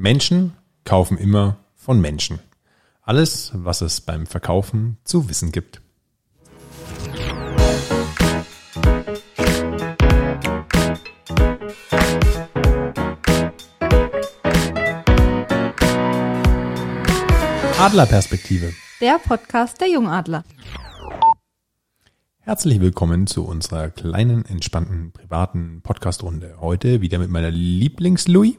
Menschen kaufen immer von Menschen. Alles, was es beim Verkaufen zu wissen gibt. Adlerperspektive. Der Podcast der Jungadler. Herzlich willkommen zu unserer kleinen, entspannten, privaten Podcast-Runde. Heute wieder mit meiner Lieblings-Louis.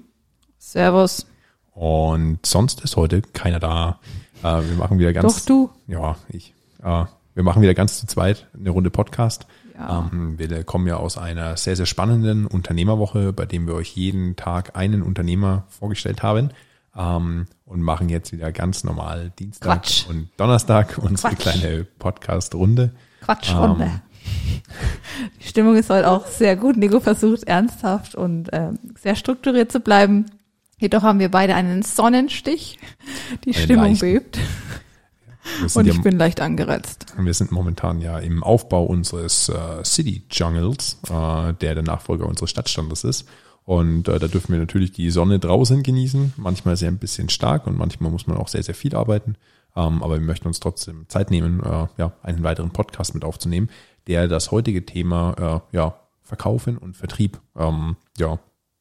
Servus. Und sonst ist heute keiner da. Äh, wir machen wieder ganz. Doch du. Ja, ich. Äh, wir machen wieder ganz zu zweit eine Runde Podcast. Ja. Ähm, wir kommen ja aus einer sehr, sehr spannenden Unternehmerwoche, bei dem wir euch jeden Tag einen Unternehmer vorgestellt haben. Ähm, und machen jetzt wieder ganz normal Dienstag Quatsch. und Donnerstag unsere Quatsch. kleine Podcast-Runde. Quatschrunde. Ähm. Die Stimmung ist heute auch sehr gut. Nico versucht ernsthaft und ähm, sehr strukturiert zu bleiben. Jedoch haben wir beide einen Sonnenstich. Die Einen Stimmung leichten. bebt und ja ich bin leicht angereizt. Wir sind momentan ja im Aufbau unseres äh, City Jungles, äh, der der Nachfolger unseres Stadtstandes ist. Und äh, da dürfen wir natürlich die Sonne draußen genießen. Manchmal sehr ein bisschen stark und manchmal muss man auch sehr, sehr viel arbeiten. Ähm, aber wir möchten uns trotzdem Zeit nehmen, äh, ja, einen weiteren Podcast mit aufzunehmen, der das heutige Thema äh, ja, Verkaufen und Vertrieb ähm, ja,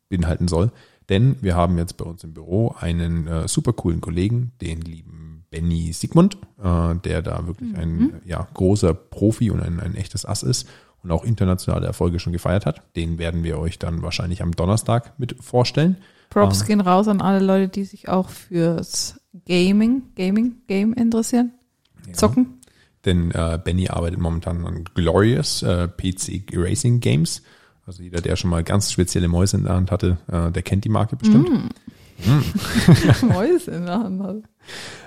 beinhalten soll. Denn wir haben jetzt bei uns im Büro einen äh, super coolen Kollegen, den lieben Benny Sigmund, äh, der da wirklich ein ja, großer Profi und ein, ein echtes Ass ist und auch internationale Erfolge schon gefeiert hat. Den werden wir euch dann wahrscheinlich am Donnerstag mit vorstellen. Props Ähm. gehen raus an alle Leute, die sich auch fürs Gaming, Gaming, Game interessieren. Zocken. Denn äh, Benny arbeitet momentan an Glorious äh, PC Racing Games. Also jeder, der schon mal ganz spezielle Mäuse in der Hand hatte, äh, der kennt die Marke bestimmt. Mäuse in der Hand.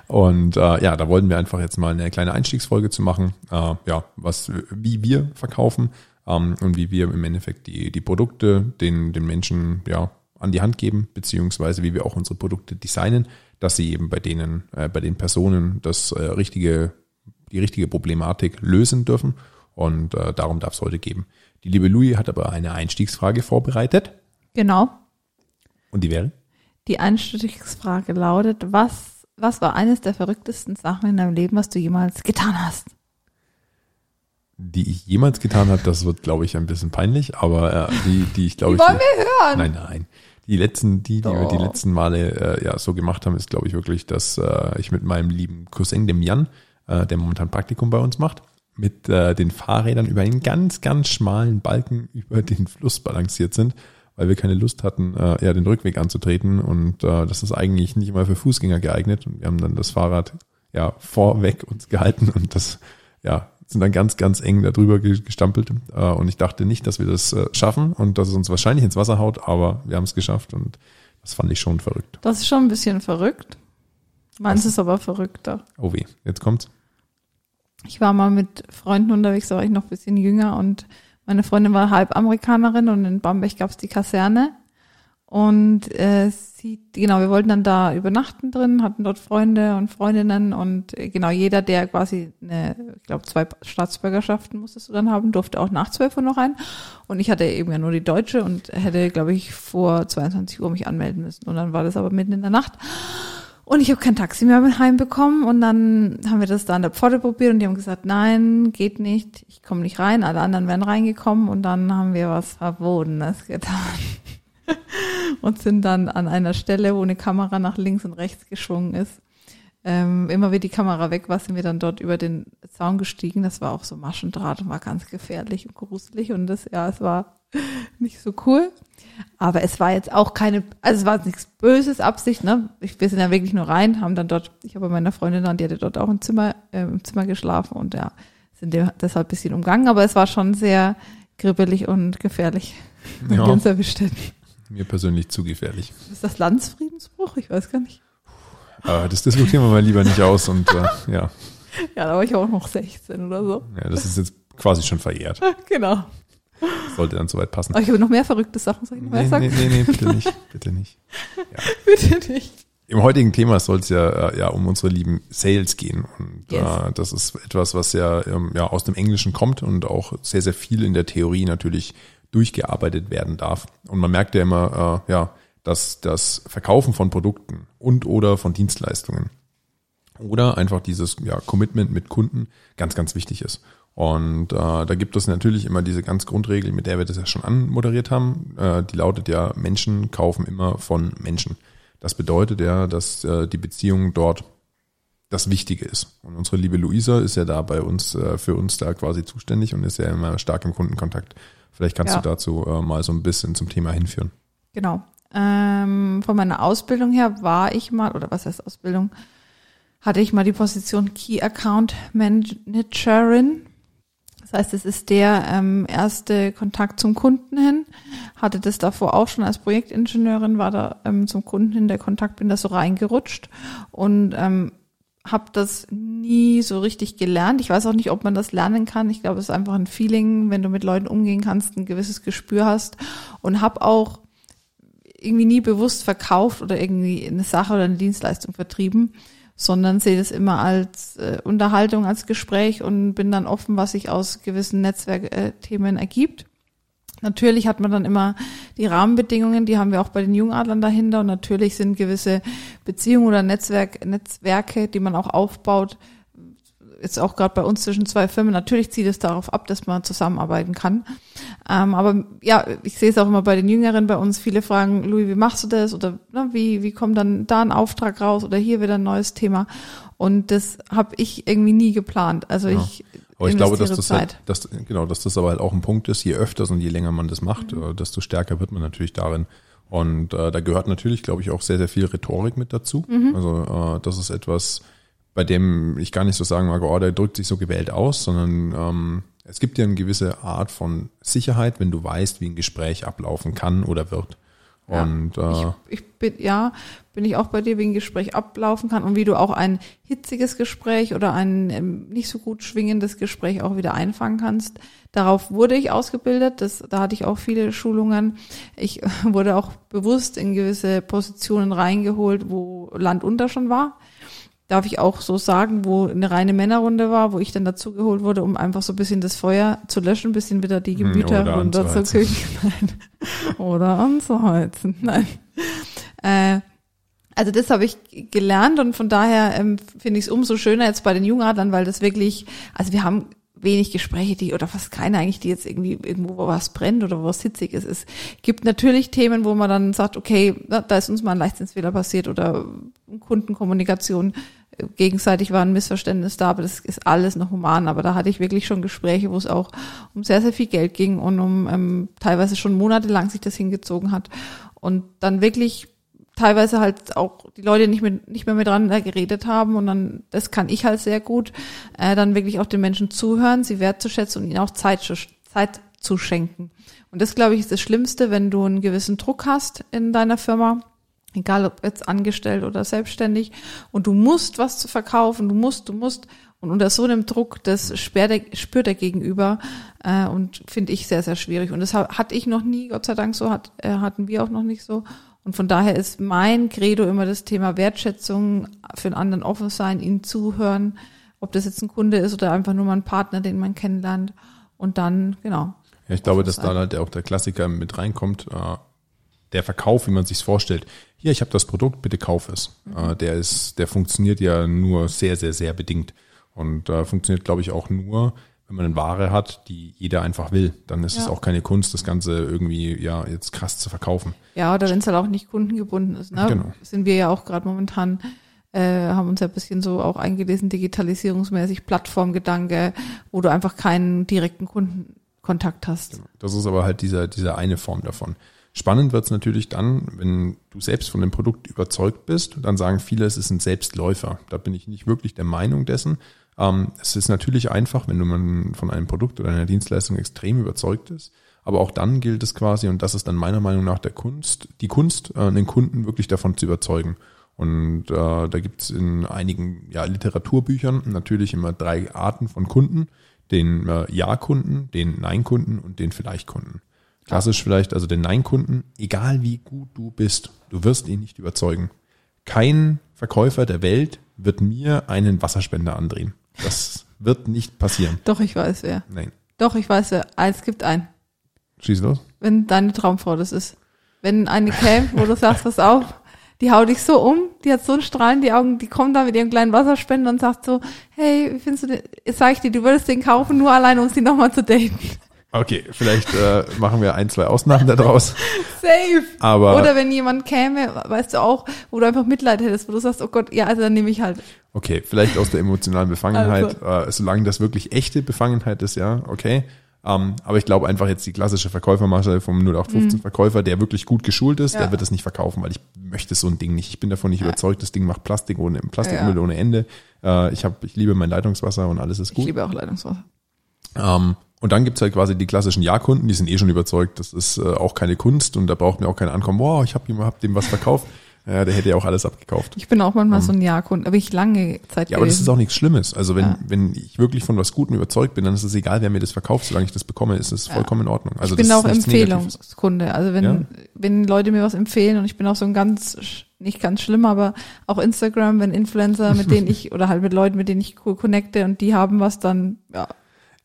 Und äh, ja, da wollten wir einfach jetzt mal eine kleine Einstiegsfolge zu machen, äh, ja, was, wie wir verkaufen ähm, und wie wir im Endeffekt die, die Produkte den, den Menschen ja an die Hand geben, beziehungsweise wie wir auch unsere Produkte designen, dass sie eben bei denen, äh, bei den Personen das äh, richtige, die richtige Problematik lösen dürfen. Und äh, darum darf es heute geben. Die liebe Louis hat aber eine Einstiegsfrage vorbereitet. Genau. Und die wäre? Die Einstiegsfrage lautet, was, was war eines der verrücktesten Sachen in deinem Leben, was du jemals getan hast? die ich jemals getan habe, das wird, glaube ich, ein bisschen peinlich, aber äh, die, die ich glaube ich. wollen wir hören. Nein, nein. Die letzten, die, die wir die letzten Male äh, ja so gemacht haben, ist, glaube ich, wirklich, dass äh, ich mit meinem lieben Cousin, dem Jan, äh, der momentan Praktikum bei uns macht, mit äh, den Fahrrädern über einen ganz, ganz schmalen Balken über den Fluss balanciert sind, weil wir keine Lust hatten, äh, ja, den Rückweg anzutreten. Und äh, das ist eigentlich nicht immer für Fußgänger geeignet. Und wir haben dann das Fahrrad ja vorweg uns gehalten und das ja sind dann ganz, ganz eng darüber ge- gestampelt. Äh, und ich dachte nicht, dass wir das äh, schaffen und dass es uns wahrscheinlich ins Wasser haut, aber wir haben es geschafft und das fand ich schon verrückt. Das ist schon ein bisschen verrückt. Meins ist aber verrückter. Oh weh, jetzt kommt's. Ich war mal mit Freunden unterwegs, da war ich noch ein bisschen jünger und meine Freundin war halb Amerikanerin und in Bamberg gab's die Kaserne. Und äh, sie, genau, wir wollten dann da übernachten drin, hatten dort Freunde und Freundinnen und äh, genau jeder, der quasi eine, ich glaube, zwei Staatsbürgerschaften musstest du dann haben, durfte auch nach 12 Uhr noch rein. Und ich hatte eben ja nur die deutsche und hätte, glaube ich, vor 22 Uhr mich anmelden müssen. Und dann war das aber mitten in der Nacht. Und ich habe kein Taxi mehr mit heimbekommen und dann haben wir das da an der Pforte probiert und die haben gesagt, nein, geht nicht, ich komme nicht rein, alle anderen wären reingekommen und dann haben wir was Verbotenes getan. und sind dann an einer Stelle, wo eine Kamera nach links und rechts geschwungen ist. Ähm, immer wie die Kamera weg war, sind wir dann dort über den Zaun gestiegen. Das war auch so Maschendraht und war ganz gefährlich und gruselig und das, ja, es war nicht so cool. Aber es war jetzt auch keine, also es war nichts Böses Absicht, ne? Ich, wir sind ja wirklich nur rein, haben dann dort, ich habe bei meiner Freundin dann, die hatte dort auch im Zimmer, äh, im Zimmer geschlafen und ja, sind deshalb ein bisschen umgangen, aber es war schon sehr kribbelig und gefährlich, Ja. uns erwischt. Mir persönlich zu gefährlich. Ist das Landsfriedensbruch? Ich weiß gar nicht. Äh, das diskutieren wir mal lieber nicht aus und äh, ja, Ja, da war ich auch noch 16 oder so. ja, das ist jetzt quasi schon verjährt. Genau. Sollte dann soweit passen. Aber ich habe noch mehr verrückte Sachen, soll mehr Nee, sagen? nee, nee, nee, bitte nicht, bitte nicht. Bitte nicht. Im heutigen Thema soll es ja, äh, ja um unsere lieben Sales gehen. Und Yes. äh, das ist etwas, was ja, ähm, ja aus dem Englischen kommt und auch sehr, sehr viel in der Theorie natürlich durchgearbeitet werden darf. Und man merkt ja immer, äh, ja, dass das Verkaufen von Produkten und oder von Dienstleistungen oder einfach dieses ja, Commitment mit Kunden ganz, ganz wichtig ist. Und äh, da gibt es natürlich immer diese ganz Grundregel, mit der wir das ja schon anmoderiert haben. Äh, die lautet ja, Menschen kaufen immer von Menschen. Das bedeutet ja, dass äh, die Beziehung dort das Wichtige ist. Und unsere liebe Luisa ist ja da bei uns, äh, für uns da quasi zuständig und ist ja immer stark im Kundenkontakt. Vielleicht kannst Ja. du dazu äh, mal so ein bisschen zum Thema hinführen. Genau. Ähm, von meiner Ausbildung her war ich mal, oder was heißt Ausbildung, hatte ich mal die Position Key Account Managerin. Das heißt, es ist der ähm, erste Kontakt zum Kunden hin. Hatte das davor auch schon als Projektingenieurin, war da ähm, zum Kunden hin der Kontakt, bin da so reingerutscht und ähm, habe das nie so richtig gelernt. Ich weiß auch nicht, ob man das lernen kann. Ich glaube, es ist einfach ein Feeling, wenn du mit Leuten umgehen kannst, ein gewisses Gespür hast und habe auch irgendwie nie bewusst verkauft oder irgendwie eine Sache oder eine Dienstleistung vertrieben, sondern sehe das immer als äh, Unterhaltung, als Gespräch und bin dann offen, was sich aus gewissen Netzwerkthemen ergibt. Natürlich hat man dann immer die Rahmenbedingungen, die haben wir auch bei den Jungadlern dahinter und natürlich sind gewisse Beziehungen oder Netzwerk, Netzwerke, die man auch aufbaut, jetzt auch gerade bei uns zwischen zwei Firmen, natürlich zieht es darauf ab, dass man zusammenarbeiten kann. Ähm, aber ja, ich sehe es auch immer bei den Jüngeren bei uns. Viele fragen, Louis, wie machst du das? Oder ne, wie, wie kommt dann da ein Auftrag raus? Oder hier wieder ein neues Thema. Und das habe ich irgendwie nie geplant. Also Ja. ich Aber ich glaube, dass das halt, dass, genau, dass das aber halt auch ein Punkt ist, je öfters und je länger man das macht, Mhm. äh, desto stärker wird man natürlich darin. Und äh, da gehört natürlich, glaube ich, auch sehr, sehr viel Rhetorik mit dazu. Mhm. Also äh, das ist etwas, bei dem ich gar nicht so sagen mag, oh, der drückt sich so gewählt aus, sondern ähm, es gibt ja eine gewisse Art von Sicherheit, wenn du weißt, wie ein Gespräch ablaufen kann oder wird. Ja. Und äh, ich, ich bin, ja, bin ich auch bei dir, wie ein Gespräch ablaufen kann und wie du auch ein hitziges Gespräch oder ein ähm, nicht so gut schwingendes Gespräch auch wieder einfangen kannst. Darauf wurde ich ausgebildet. Das, da hatte ich auch viele Schulungen. Ich wurde auch bewusst in gewisse Positionen reingeholt, wo Land unter schon war. Darf ich auch so sagen, wo eine reine Männerrunde war, wo ich dann dazugeholt wurde, um einfach so ein bisschen das Feuer zu löschen, ein bisschen wieder die Hm, Gemüter oder runterzukriegen. Nein. Oder anzuheizen. Nein. Äh, also das habe ich gelernt und von daher ähm, finde ich es umso schöner jetzt bei den Jungadlern, weil das wirklich, also wir haben wenig Gespräche, die oder fast keine eigentlich, die jetzt irgendwie irgendwo wo was brennt oder wo was hitzig ist. Es gibt natürlich Themen, wo man dann sagt, okay, da ist uns mal ein Leichtsinnsfehler passiert oder Kundenkommunikation gegenseitig war ein Missverständnis da, aber das ist alles noch human. Aber da hatte ich wirklich schon Gespräche, wo es auch um sehr, sehr viel Geld ging und um ähm, teilweise schon monatelang sich das hingezogen hat. Und dann wirklich teilweise halt auch die Leute nicht mehr, nicht mehr miteinander geredet haben und dann, das kann ich halt sehr gut, äh, dann wirklich auch den Menschen zuhören, sie wertzuschätzen und ihnen auch Zeit, zu- Zeit zu schenken. Und das, glaube ich, ist das Schlimmste, wenn du einen gewissen Druck hast in deiner Firma, egal ob jetzt angestellt oder selbstständig, und du musst was zu verkaufen, du musst, du musst, und unter so einem Druck, das spürt der, spürt der Gegenüber äh, und finde ich sehr, sehr schwierig. Und das ha- hatte ich noch nie, Gott sei Dank so, hat, äh, hatten wir auch noch nicht so. Und von daher ist mein Credo immer das Thema Wertschätzung, für den anderen offen sein, ihnen zuhören, ob das jetzt ein Kunde ist oder einfach nur mal ein Partner, den man kennenlernt. Und dann, genau. Ja, ich glaube, dass da halt auch der Klassiker mit reinkommt. Äh, der Verkauf, wie man sich's vorstellt. Hier, ich habe das Produkt, bitte kauf es. Äh, der ist, der funktioniert ja nur sehr, sehr, sehr bedingt und äh, funktioniert, glaube ich, auch nur, wenn man eine Ware hat, die jeder einfach will. Dann ist es Ja. auch keine Kunst, das Ganze irgendwie ja jetzt krass zu verkaufen. Ja, oder wenn es halt auch nicht kundengebunden ist. Ne? Genau. Sind wir ja auch gerade momentan, äh, haben uns ja ein bisschen so auch eingelesen, digitalisierungsmäßig, Plattformgedanke, wo du einfach keinen direkten Kundenkontakt hast. Das ist aber halt dieser, diese eine Form davon. Spannend wird's natürlich dann, wenn du selbst von dem Produkt überzeugt bist. Dann sagen viele, es ist ein Selbstläufer. Da bin ich nicht wirklich der Meinung dessen. Ähm, es ist natürlich einfach, wenn du von einem Produkt oder einer Dienstleistung extrem überzeugt ist. Aber auch dann gilt es quasi, und das ist dann meiner Meinung nach der Kunst, die Kunst, äh, den Kunden wirklich davon zu überzeugen. Und äh, da gibt's in einigen ja, Literaturbüchern natürlich immer drei Arten von Kunden. Den äh, Ja-Kunden, den Nein-Kunden und den Vielleicht-Kunden. Klassisch vielleicht, also den Nein-Kunden, egal wie gut du bist, du wirst ihn nicht überzeugen. Kein Verkäufer der Welt wird mir einen Wasserspender andrehen. Das wird nicht passieren. Doch, ich weiß wer. Nein. Doch, ich weiß wer. Eins gibt ein. Schieß los. Wenn deine Traumfrau das ist. wenn eine käme, wo du sagst, pass auf, die haut dich so um, die hat so einen Strahl in die Augen, die kommt da mit ihrem kleinen Wasserspender und sagt so, hey, wie findest du den, sag ich dir, du würdest den kaufen, nur allein, um sie nochmal zu daten. Okay, vielleicht äh, machen wir ein, zwei Ausnahmen daraus. Safe. Aber Oder wenn jemand käme, weißt du auch, wo du einfach Mitleid hättest, wo du sagst, oh Gott, ja, also dann nehme ich halt. okay, vielleicht aus der emotionalen Befangenheit, äh, solange das wirklich echte Befangenheit ist, ja, okay. Ähm, aber ich glaube einfach jetzt die klassische Verkäufermasche vom 0815 Verkäufer, der wirklich gut geschult ist, Ja. der wird das nicht verkaufen, weil ich möchte so ein Ding nicht. Ich bin davon nicht überzeugt, das Ding macht Plastik ohne Plastikmüll Ja. ohne Ende. Äh, ich habe, ich liebe mein Leitungswasser und alles ist Ich gut. liebe auch Leitungswasser. Ähm, und dann gibt's halt quasi die klassischen Ja-Kunden, die sind eh schon überzeugt, das ist äh, auch keine Kunst und da braucht mir auch keiner ankommen, wow, ich habe hab dem was verkauft. Ja, der hätte ja auch alles abgekauft. Ich bin auch manchmal so ein Ja-Kunde, aber ich lange Zeit Ja, aber das gewesen. ist auch nichts Schlimmes. Also wenn, Ja. wenn ich wirklich von was Gutem überzeugt bin, dann ist es egal, wer mir das verkauft, solange ich das bekomme, ist es Ja. vollkommen in Ordnung. Also ich bin das auch. Empfehlungskunde. Also wenn, Ja. wenn Leute mir was empfehlen und ich bin auch so ein ganz, nicht ganz schlimm, aber auch Instagram, wenn Influencer, mit denen ich, oder halt mit Leuten, mit denen ich cool connecte und die haben was, dann, ja,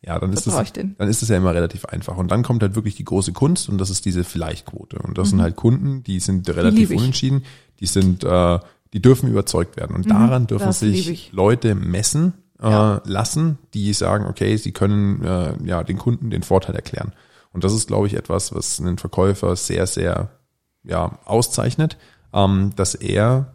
Ja, dann ist denen. dann ist es ja immer relativ einfach. Und dann kommt halt wirklich die große Kunst und das ist diese Vielleicht-Quote. Und das sind halt Kunden, die sind relativ Mhm. ich. unentschieden, die sind, äh, die dürfen überzeugt werden. Und daran dürfen Mhm. das lieb sich ich. Leute messen äh, Ja. lassen, die sagen, okay, sie können äh, ja den Kunden den Vorteil erklären. Und das ist, glaube ich, etwas, was einen Verkäufer sehr, sehr ja, auszeichnet, ähm, dass er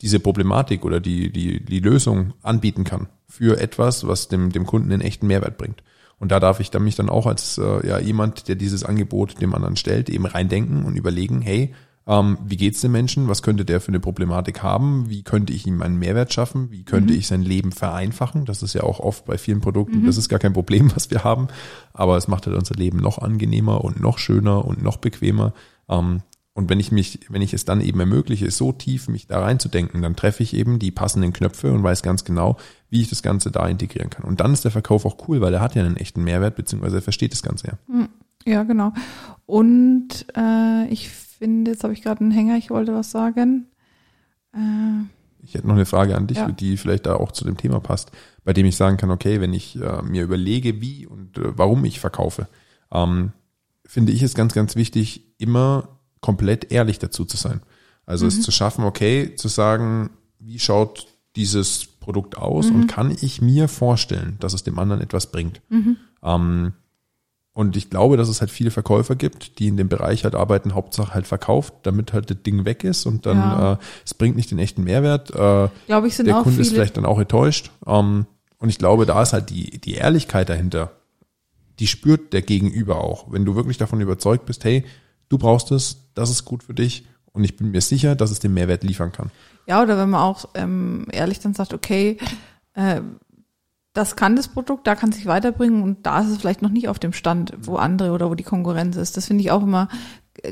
diese Problematik oder die, die, die Lösung anbieten kann für etwas, was dem, dem Kunden einen echten Mehrwert bringt. Und da darf ich dann mich dann auch als äh, ja, jemand, der dieses Angebot dem anderen stellt, eben reindenken und überlegen, hey, ähm, wie geht's dem Menschen? Was könnte der für eine Problematik haben? Wie könnte ich ihm einen Mehrwert schaffen? Wie könnte ich sein Leben vereinfachen? Das ist ja auch oft bei vielen Produkten, das ist gar kein Problem, was wir haben, aber es macht halt unser Leben noch angenehmer und noch schöner und noch bequemer. Ähm, und wenn ich mich, wenn ich es dann eben ermögliche, so tief mich da reinzudenken, dann treffe ich eben die passenden Knöpfe und weiß ganz genau, wie ich das Ganze da integrieren kann. Und dann ist der Verkauf auch cool, weil er hat ja einen echten Mehrwert, beziehungsweise er versteht das Ganze ja. Ja, genau. Und äh, ich finde, jetzt habe ich gerade einen Hänger, ich wollte was sagen. Äh, Ich hätte noch eine Frage an dich, Ja. die vielleicht da auch zu dem Thema passt, bei dem ich sagen kann, okay, wenn ich äh, mir überlege, wie und äh, warum ich verkaufe, ähm, finde ich es ganz, ganz wichtig, immer komplett ehrlich dazu zu sein. Also es zu schaffen, okay, zu sagen, wie schaut dieses Produkt aus und kann ich mir vorstellen, dass es dem anderen etwas bringt. Ähm, und ich glaube, dass es halt viele Verkäufer gibt, die in dem Bereich halt arbeiten, Hauptsache halt verkauft, damit halt das Ding weg ist und dann Ja. äh, es bringt nicht den echten Mehrwert. Äh, Glaube ich, sind der auch Kunde ist viele. vielleicht dann auch enttäuscht. Ähm, und ich glaube, da ist halt die, die Ehrlichkeit dahinter, die spürt der Gegenüber auch. Wenn du wirklich davon überzeugt bist, hey, du brauchst es, das ist gut für dich und ich bin mir sicher, dass es den Mehrwert liefern kann. Ja, oder wenn man auch ähm, ehrlich dann sagt, okay, äh, das kann das Produkt, da kann es sich weiterbringen und da ist es vielleicht noch nicht auf dem Stand, wo andere oder wo die Konkurrenz ist. Das finde ich auch immer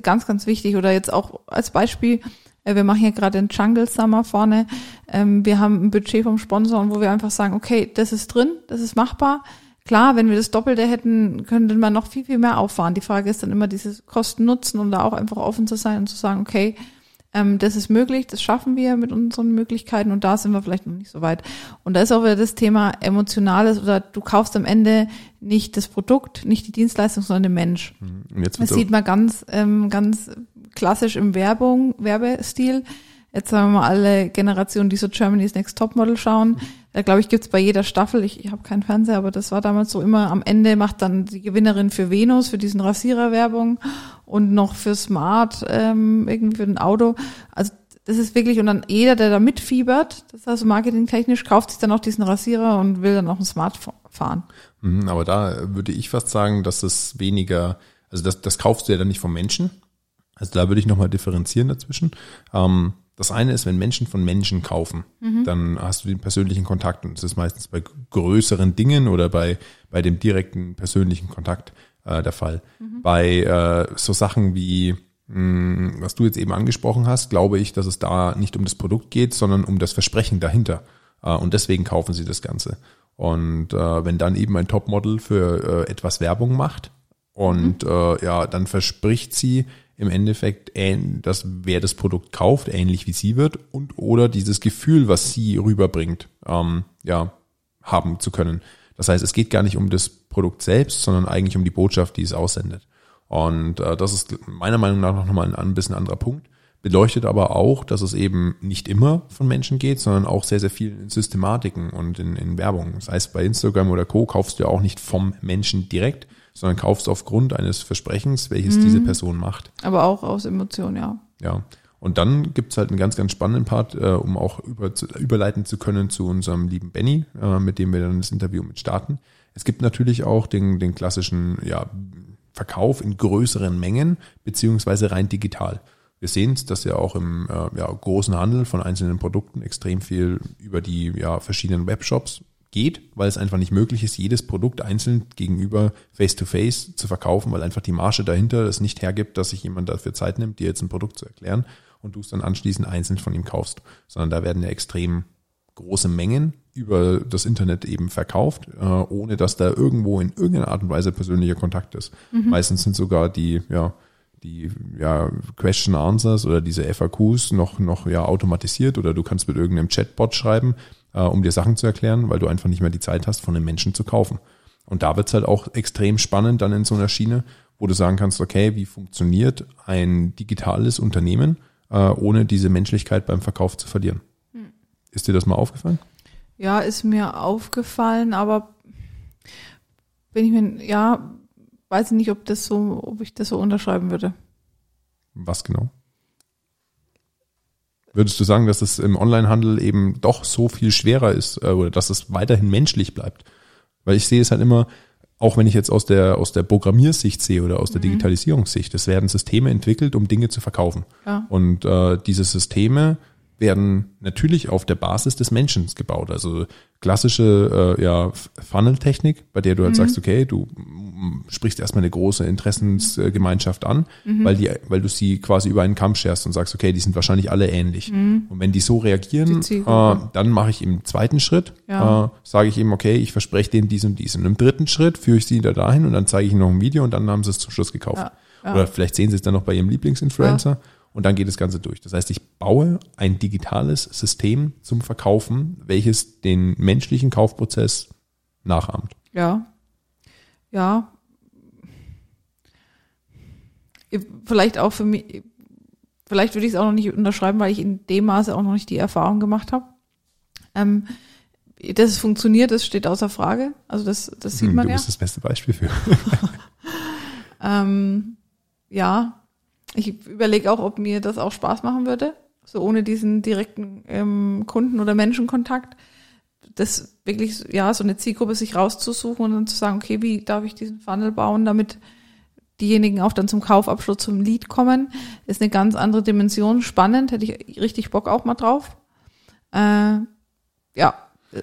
ganz, ganz wichtig. Oder jetzt auch als Beispiel, äh, wir machen hier gerade den Jungle Summer vorne. Ähm, wir haben ein Budget vom Sponsor, wo wir einfach sagen, okay, das ist drin, das ist machbar. Klar, wenn wir das Doppelte hätten, könnte man noch viel, viel mehr auffahren. Die Frage ist dann immer dieses Kosten-Nutzen und da auch einfach offen zu sein und zu sagen, okay, ähm, das ist möglich, das schaffen wir mit unseren Möglichkeiten und da sind wir vielleicht noch nicht so weit. Und da ist auch wieder das Thema Emotionales oder du kaufst am Ende nicht das Produkt, nicht die Dienstleistung, sondern den Mensch. Jetzt Das sieht man ganz, ähm, ganz klassisch im Werbung, Werbestil. Jetzt haben wir mal alle Generationen, die so Germany's Next Topmodel schauen. Da glaube ich, gibt's bei jeder Staffel, ich, ich habe keinen Fernseher, aber das war damals so immer, am Ende macht dann die Gewinnerin für Venus, für diesen Rasierer Werbung und noch für Smart, ähm, irgendwie für ein Auto. Also das ist wirklich, und dann jeder, der da mitfiebert, das heißt marketingtechnisch, kauft sich dann auch diesen Rasierer und will dann auch ein Smart fahren. Mhm, Aber da würde ich fast sagen, dass es weniger, also das, das kaufst du ja dann nicht vom Menschen. Also da würde ich nochmal differenzieren dazwischen. Ähm, das eine ist, wenn Menschen von Menschen kaufen, dann hast du den persönlichen Kontakt und das ist meistens bei größeren Dingen oder bei, bei dem direkten persönlichen Kontakt äh, der Fall. Bei äh, so Sachen wie, mh, was du jetzt eben angesprochen hast, glaube ich, dass es da nicht um das Produkt geht, sondern um das Versprechen dahinter. Äh, und deswegen kaufen sie das Ganze. Und äh, wenn dann eben ein Topmodel für äh, etwas Werbung macht und äh, ja, dann verspricht sie im Endeffekt, dass wer das Produkt kauft, ähnlich wie sie wird und oder dieses Gefühl, was sie rüberbringt, ähm, ja, haben zu können. Das heißt, es geht gar nicht um das Produkt selbst, sondern eigentlich um die Botschaft, die es aussendet. Und äh, das ist meiner Meinung nach noch mal ein, ein bisschen anderer Punkt. Beleuchtet aber auch, dass es eben nicht immer von Menschen geht, sondern auch sehr, sehr viel in Systematiken und in, in Werbung. Das heißt, bei Instagram oder Co. kaufst du ja auch nicht vom Menschen direkt, sondern kaufst aufgrund eines Versprechens, welches Mhm. diese Person macht. Aber auch aus Emotionen, ja. Ja. Und dann gibt's halt einen ganz, ganz spannenden Part, äh, um auch über, zu, überleiten zu können zu unserem lieben Benny, äh, mit dem wir dann das Interview mit starten. Es gibt natürlich auch den, den klassischen ja, Verkauf in größeren Mengen, beziehungsweise rein digital. Wir sehen es, dass ja auch im äh, ja, großen Handel von einzelnen Produkten extrem viel über die ja, verschiedenen Webshops geht, weil es einfach nicht möglich ist, jedes Produkt einzeln gegenüber Face-to-Face zu verkaufen, weil einfach die Marge dahinter es nicht hergibt, dass sich jemand dafür Zeit nimmt, dir jetzt ein Produkt zu erklären und du es dann anschließend einzeln von ihm kaufst, sondern da werden ja extrem große Mengen über das Internet eben verkauft, äh, ohne dass da irgendwo in irgendeiner Art und Weise persönlicher Kontakt ist. Meistens sind sogar die, ja, die ja, Question Answers oder diese FAQs noch, noch ja, automatisiert oder du kannst mit irgendeinem Chatbot schreiben, äh, um dir Sachen zu erklären, weil du einfach nicht mehr die Zeit hast, von einem Menschen zu kaufen. Und da wird's halt auch extrem spannend dann in so einer Schiene, wo du sagen kannst, okay, wie funktioniert ein digitales Unternehmen, äh, ohne diese Menschlichkeit beim Verkauf zu verlieren? Ist dir das mal aufgefallen? Ja, ist mir aufgefallen, aber bin ich mir, ja, weiß ich nicht, ob das so, ob ich das so unterschreiben würde. Was genau? Würdest du sagen, dass es im Onlinehandel eben doch so viel schwerer ist äh, oder dass es weiterhin menschlich bleibt? Weil ich sehe es halt immer, auch wenn ich jetzt aus der, aus der Programmiersicht sehe oder aus der Digitalisierungssicht, es werden Systeme entwickelt, um Dinge zu verkaufen. Ja. Und äh, diese Systeme werden natürlich auf der Basis des Menschen gebaut. Also klassische äh, ja, Funnel-Technik, bei der du halt sagst, okay, du mm, sprichst erstmal eine große Interessensgemeinschaft an, weil, die, weil du sie quasi über einen Kamm scherst und sagst, okay, die sind wahrscheinlich alle ähnlich. Und wenn die so reagieren, Die äh, dann mache ich im zweiten Schritt, Ja. äh, sage ich ihm, okay, ich verspreche denen dies und dies. Und im dritten Schritt führe ich sie da dahin und dann zeige ich ihnen noch ein Video und dann haben sie es zum Schluss gekauft. Ja, ja. Oder vielleicht sehen sie es dann noch bei ihrem Lieblingsinfluencer und dann geht das Ganze durch. Das heißt, ich baue ein digitales System zum Verkaufen, welches den menschlichen Kaufprozess nachahmt. Ja. Ja. Vielleicht auch für mich, vielleicht würde ich es auch noch nicht unterschreiben, weil ich in dem Maße auch noch nicht die Erfahrung gemacht habe. Ähm, dass es funktioniert, das steht außer Frage. Also das, das sieht Hm, man du ja. bist das beste Beispiel für. Ähm, ja, ich überlege auch, ob mir das auch Spaß machen würde, so ohne diesen direkten ähm, Kunden- oder Menschenkontakt. Das wirklich, ja, so eine Zielgruppe sich rauszusuchen und dann zu sagen, okay, wie darf ich diesen Funnel bauen, damit diejenigen auch dann zum Kaufabschluss, zum Lead kommen, ist eine ganz andere Dimension. Spannend, hätte ich richtig Bock auch mal drauf. Äh, ja,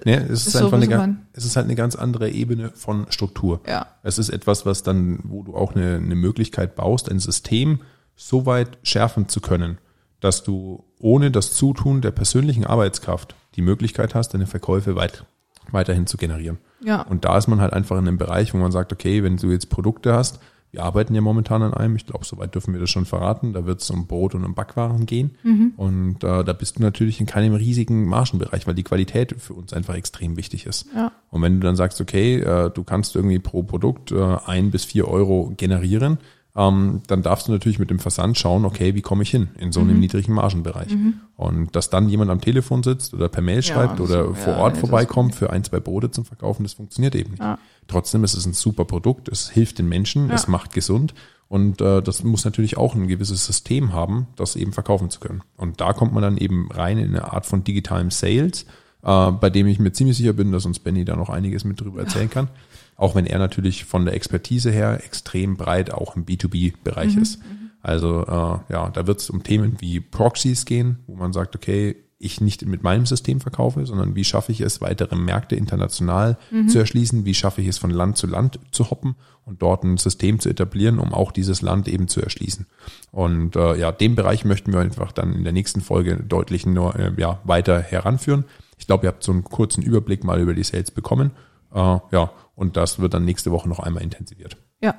Nee, es ist, Ist so, einfach eine, ga- mein. es ist halt eine ganz andere Ebene von Struktur. ja, Es ist etwas, was dann, wo du auch eine, eine Möglichkeit baust, ein System so weit schärfen zu können, dass du ohne das Zutun der persönlichen Arbeitskraft die Möglichkeit hast, deine Verkäufe weit, weiterhin zu generieren. ja, Und da ist man halt einfach in einem Bereich, wo man sagt, okay, wenn du jetzt Produkte hast, wir arbeiten ja momentan an einem, ich glaube, soweit dürfen wir das schon verraten, da wird es um Brot und um Backwaren gehen. Und äh, da bist du natürlich in keinem riesigen Margenbereich, weil die Qualität für uns einfach extrem wichtig ist. ja, Und wenn du dann sagst, okay, äh, du kannst irgendwie pro Produkt äh, ein bis vier Euro generieren, ähm, dann darfst du natürlich mit dem Versand schauen, okay, wie komme ich hin in so einem niedrigen Margenbereich. Und dass dann jemand am Telefon sitzt oder per Mail schreibt das- oder ja, vor Ort nee, vorbeikommt für ein, zwei Brote zum Verkaufen, das funktioniert eben nicht. Ja. Trotzdem ist es ein super Produkt, es hilft den Menschen, Ja. es macht gesund und äh, das muss natürlich auch ein gewisses System haben, das eben verkaufen zu können. Und da kommt man dann eben rein in eine Art von digitalem Sales, äh, bei dem ich mir ziemlich sicher bin, dass uns Benny da noch einiges mit drüber erzählen kann. Auch wenn er natürlich von der Expertise her extrem breit auch im B2B-Bereich ist. Also äh, ja, da wird es um Themen wie Proxies gehen, wo man sagt, okay, ich nicht mit meinem System verkaufe, sondern wie schaffe ich es, weitere Märkte international zu erschließen, wie schaffe ich es von Land zu Land zu hoppen und dort ein System zu etablieren, um auch dieses Land eben zu erschließen. Und äh, ja, den Bereich möchten wir einfach dann in der nächsten Folge deutlich nur, äh, ja, weiter heranführen. Ich glaube, ihr habt so einen kurzen Überblick mal über die Sales bekommen. Äh, ja, und das wird dann nächste Woche noch einmal intensiviert. Ja,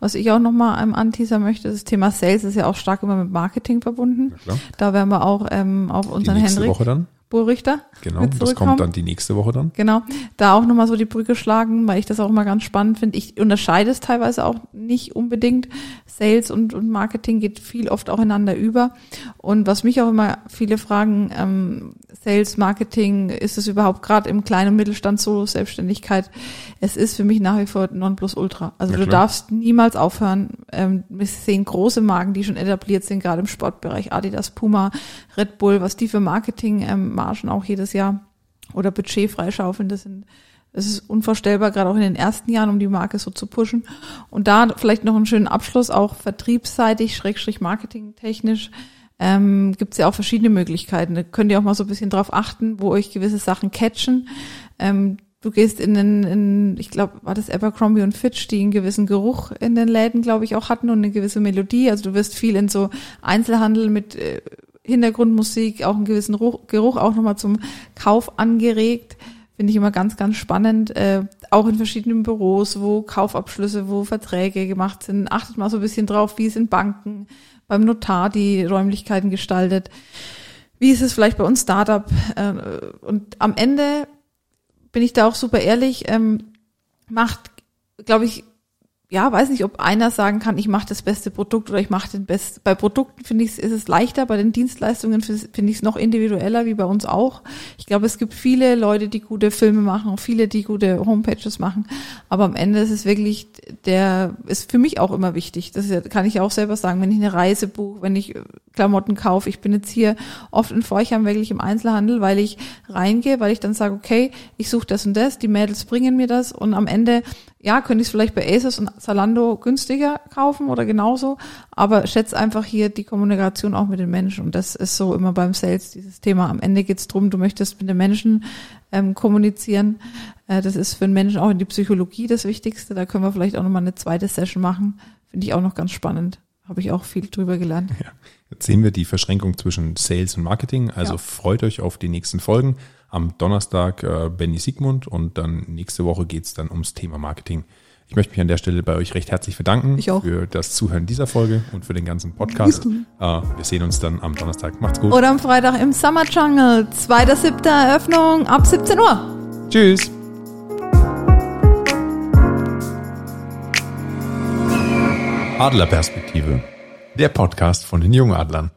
was ich auch nochmal ähm, anteasern möchte, das Thema Sales ist ja auch stark immer mit Marketing verbunden. Da werden wir auch ähm, auf Die unseren nächste Henrik, Woche dann? Bullrichter. Genau, das kommt dann die nächste Woche dann. Genau, da auch nochmal so die Brücke schlagen, weil ich das auch immer ganz spannend finde. Ich unterscheide es teilweise auch nicht unbedingt. Sales und, und Marketing geht viel oft auch ineinander über. Und was mich auch immer viele fragen, ähm, Sales, Marketing, ist es überhaupt gerade im kleinen Mittelstand so Selbstständigkeit? Es ist für mich nach wie vor Nonplusultra. Also du darfst niemals aufhören. Ähm, wir sehen große Marken, die schon etabliert sind, gerade im Sportbereich, Adidas, Puma, Red Bull, was die für Marketing ähm, Margen auch jedes Jahr oder Budget freischaufeln. Das sind es ist unvorstellbar, gerade auch in den ersten Jahren, um die Marke so zu pushen. Und da vielleicht noch einen schönen Abschluss, auch vertriebsseitig, schrägstrich marketingtechnisch, ähm, gibt es ja auch verschiedene Möglichkeiten. Da könnt ihr auch mal so ein bisschen drauf achten, wo euch gewisse Sachen catchen. Ähm, du gehst in den, in, ich glaube, war das Abercrombie und Fitch, die einen gewissen Geruch in den Läden, glaube ich, auch hatten und eine gewisse Melodie. Also du wirst viel in so Einzelhandel mit äh, Hintergrundmusik, auch einen gewissen Ruch, Geruch auch nochmal zum Kauf angeregt. Finde ich immer ganz, ganz spannend. Äh, auch in verschiedenen Büros, wo Kaufabschlüsse, wo Verträge gemacht sind. Achtet mal so ein bisschen drauf, wie es in Banken, beim Notar die Räumlichkeiten gestaltet. Wie ist es vielleicht bei uns Startup? Äh, und am Ende bin ich da auch super ehrlich, ähm, macht, glaube ich, ja, weiß nicht, ob einer sagen kann, ich mache das beste Produkt oder ich mache den best. Bei Produkten finde ich, ist es leichter, bei den Dienstleistungen finde ich es noch individueller, wie bei uns auch. Ich glaube, es gibt viele Leute, die gute Filme machen, viele, die gute Homepages machen. Aber am Ende ist es wirklich, der ist für mich auch immer wichtig. Das kann ich auch selber sagen, wenn ich eine Reise buche, wenn ich Klamotten kaufe. Ich bin jetzt hier oft in Forchheim wirklich im Einzelhandel, weil ich reingehe, weil ich dann sage, okay, ich suche das und das, die Mädels bringen mir das und am Ende ja, könnte ich es vielleicht bei Asus und Zalando günstiger kaufen oder genauso, aber schätze einfach hier die Kommunikation auch mit den Menschen und das ist so immer beim Sales dieses Thema. Am Ende geht es darum, du möchtest mit den Menschen ähm, kommunizieren. Äh, das ist für den Menschen auch in die Psychologie das Wichtigste. Da können wir vielleicht auch nochmal eine zweite Session machen. Finde ich auch noch ganz spannend. Habe ich auch viel drüber gelernt. Ja. Jetzt sehen wir die Verschränkung zwischen Sales und Marketing. Also ja. freut euch auf die nächsten Folgen. Am Donnerstag äh, Benny Siegmund und dann nächste Woche geht's dann ums Thema Marketing. Ich möchte mich an der Stelle bei euch recht herzlich bedanken für das Zuhören dieser Folge und für den ganzen Podcast. Äh, wir sehen uns dann am Donnerstag. Macht's gut. Oder am Freitag im Summer Jungle. 2.7. Eröffnung ab 17 Uhr. Tschüss. Adlerperspektive. Der Podcast von den Jungadlern.